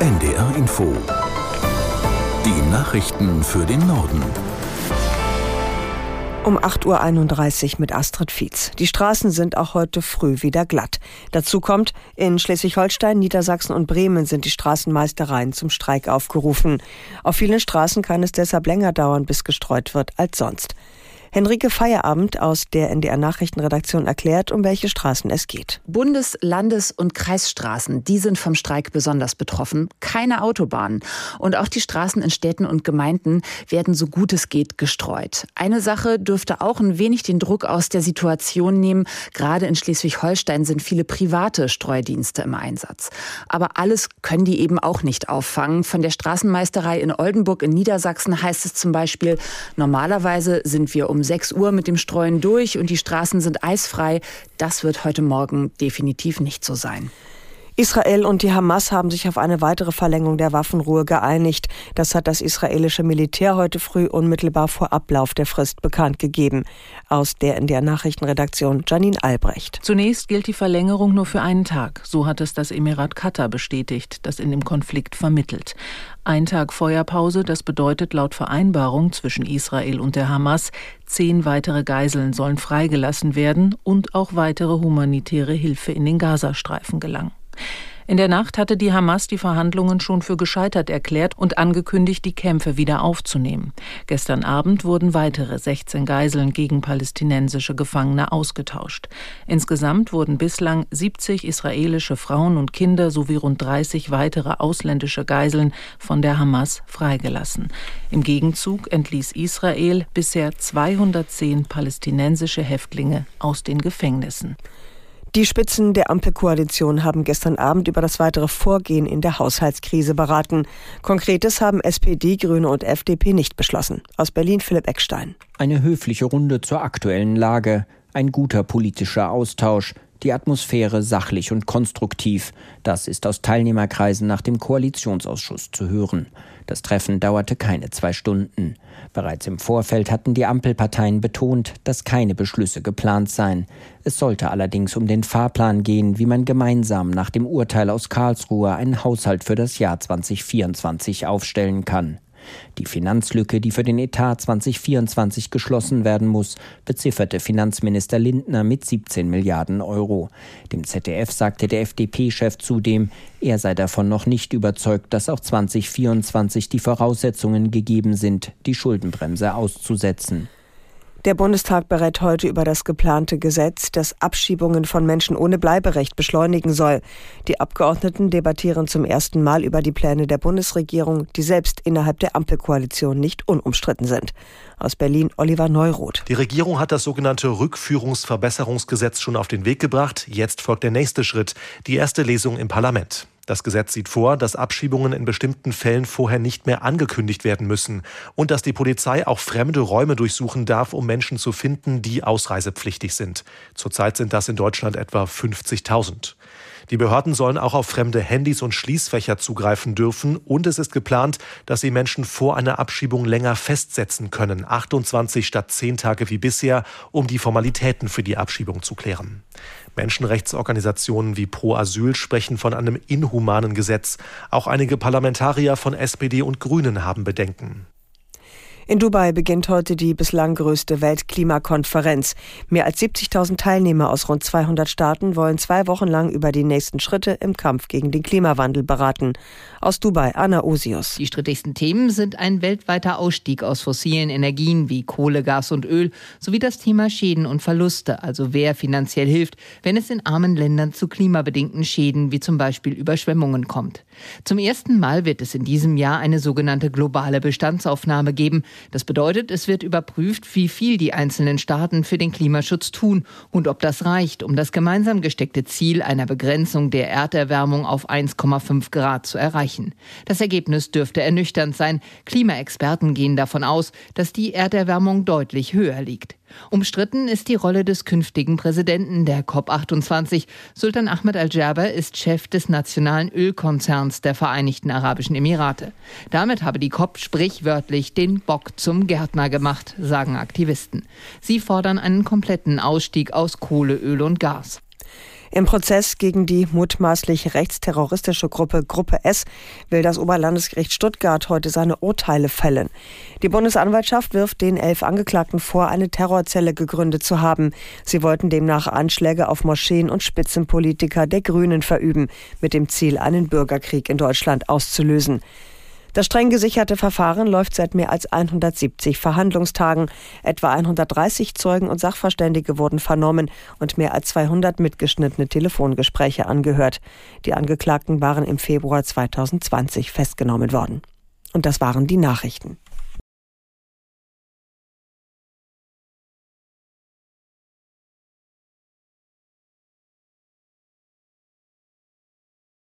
NDR Info. Die Nachrichten für den Norden. Um 8.31 Uhr mit Astrid Fietz. Die Straßen sind auch heute früh wieder glatt. Dazu kommt, in Schleswig-Holstein, Niedersachsen und Bremen sind die Straßenmeistereien zum Streik aufgerufen. Auf vielen Straßen kann es deshalb länger dauern, bis gestreut wird als sonst. Henrike Feierabend aus der NDR Nachrichtenredaktion erklärt, um welche Straßen es geht. Bundes-, Landes- und Kreisstraßen, die sind vom Streik besonders betroffen. Keine Autobahnen. Und auch die Straßen in Städten und Gemeinden werden so gut es geht gestreut. Eine Sache dürfte auch ein wenig den Druck aus der Situation nehmen. Gerade in Schleswig-Holstein sind viele private Streudienste im Einsatz. Aber alles können die eben auch nicht auffangen. Von der Straßenmeisterei in Oldenburg in Niedersachsen heißt es zum Beispiel, normalerweise sind wir um um 6 Uhr mit dem Streuen durch und die Straßen sind eisfrei. Das wird heute Morgen definitiv nicht so sein. Israel und die Hamas haben sich auf eine weitere Verlängerung der Waffenruhe geeinigt. Das hat das israelische Militär heute früh unmittelbar vor Ablauf der Frist bekannt gegeben. Aus der in der Nachrichtenredaktion Janine Albrecht. Zunächst gilt die Verlängerung nur für einen Tag. So hat es das Emirat Katar bestätigt, das in dem Konflikt vermittelt. Ein Tag Feuerpause, das bedeutet laut Vereinbarung zwischen Israel und der Hamas, zehn weitere Geiseln sollen freigelassen werden und auch weitere humanitäre Hilfe in den Gazastreifen gelangen. In der Nacht hatte die Hamas die Verhandlungen schon für gescheitert erklärt und angekündigt, die Kämpfe wieder aufzunehmen. Gestern Abend wurden weitere 16 Geiseln gegen palästinensische Gefangene ausgetauscht. Insgesamt wurden bislang 70 israelische Frauen und Kinder sowie rund 30 weitere ausländische Geiseln von der Hamas freigelassen. Im Gegenzug entließ Israel bisher 210 palästinensische Häftlinge aus den Gefängnissen. Die Spitzen der Ampelkoalition haben gestern Abend über das weitere Vorgehen in der Haushaltskrise beraten. Konkretes haben SPD, Grüne und FDP nicht beschlossen. Aus Berlin Philipp Eckstein. Eine höfliche Runde zur aktuellen Lage, ein guter politischer Austausch, die Atmosphäre sachlich und konstruktiv. Das ist aus Teilnehmerkreisen nach dem Koalitionsausschuss zu hören. Das Treffen dauerte keine zwei Stunden. Bereits im Vorfeld hatten die Ampelparteien betont, dass keine Beschlüsse geplant seien. Es sollte allerdings um den Fahrplan gehen, wie man gemeinsam nach dem Urteil aus Karlsruhe einen Haushalt für das Jahr 2024 aufstellen kann. Die Finanzlücke, die für den Etat 2024 geschlossen werden muss, bezifferte Finanzminister Lindner mit 17 Milliarden Euro. Dem ZDF sagte der FDP-Chef zudem, er sei davon noch nicht überzeugt, dass auch 2024 die Voraussetzungen gegeben sind, die Schuldenbremse auszusetzen. Der Bundestag berät heute über das geplante Gesetz, das Abschiebungen von Menschen ohne Bleiberecht beschleunigen soll. Die Abgeordneten debattieren zum ersten Mal über die Pläne der Bundesregierung, die selbst innerhalb der Ampelkoalition nicht unumstritten sind. Aus Berlin Oliver Neuroth. Die Regierung hat das sogenannte Rückführungsverbesserungsgesetz schon auf den Weg gebracht. Jetzt folgt der nächste Schritt, die erste Lesung im Parlament. Das Gesetz sieht vor, dass Abschiebungen in bestimmten Fällen vorher nicht mehr angekündigt werden müssen und dass die Polizei auch fremde Räume durchsuchen darf, um Menschen zu finden, die ausreisepflichtig sind. Zurzeit sind das in Deutschland etwa 50.000. Die Behörden sollen auch auf fremde Handys und Schließfächer zugreifen dürfen und es ist geplant, dass sie Menschen vor einer Abschiebung länger festsetzen können, 28 statt 10 Tage wie bisher, um die Formalitäten für die Abschiebung zu klären. Menschenrechtsorganisationen wie Pro Asyl sprechen von einem inhumanen Gesetz. Auch einige Parlamentarier von SPD und Grünen haben Bedenken. In Dubai beginnt heute die bislang größte Weltklimakonferenz. Mehr als 70.000 Teilnehmer aus rund 200 Staaten wollen zwei Wochen lang über die nächsten Schritte im Kampf gegen den Klimawandel beraten. Aus Dubai, Anna Osius. Die strittigsten Themen sind ein weltweiter Ausstieg aus fossilen Energien wie Kohle, Gas und Öl sowie das Thema Schäden und Verluste, also wer finanziell hilft, wenn es in armen Ländern zu klimabedingten Schäden wie zum Beispiel Überschwemmungen kommt. Zum ersten Mal wird es in diesem Jahr eine sogenannte globale Bestandsaufnahme geben. Das bedeutet, es wird überprüft, wie viel die einzelnen Staaten für den Klimaschutz tun und ob das reicht, um das gemeinsam gesteckte Ziel einer Begrenzung der Erderwärmung auf 1,5 Grad zu erreichen. Das Ergebnis dürfte ernüchternd sein. Klimaexperten gehen davon aus, dass die Erderwärmung deutlich höher liegt. Umstritten ist die Rolle des künftigen Präsidenten der COP28. Sultan Ahmed Al-Jaber ist Chef des nationalen Ölkonzerns der Vereinigten Arabischen Emirate. Damit habe die COP sprichwörtlich den Bock zum Gärtner gemacht, sagen Aktivisten. Sie fordern einen kompletten Ausstieg aus Kohle, Öl und Gas. Im Prozess gegen die mutmaßlich rechtsterroristische Gruppe Gruppe S will das Oberlandesgericht Stuttgart heute seine Urteile fällen. Die Bundesanwaltschaft wirft den elf Angeklagten vor, eine Terrorzelle gegründet zu haben. Sie wollten demnach Anschläge auf Moscheen und Spitzenpolitiker der Grünen verüben, mit dem Ziel, einen Bürgerkrieg in Deutschland auszulösen. Das streng gesicherte Verfahren läuft seit mehr als 170 Verhandlungstagen. Etwa 130 Zeugen und Sachverständige wurden vernommen und mehr als 200 mitgeschnittene Telefongespräche angehört. Die Angeklagten waren im Februar 2020 festgenommen worden. Und das waren die Nachrichten.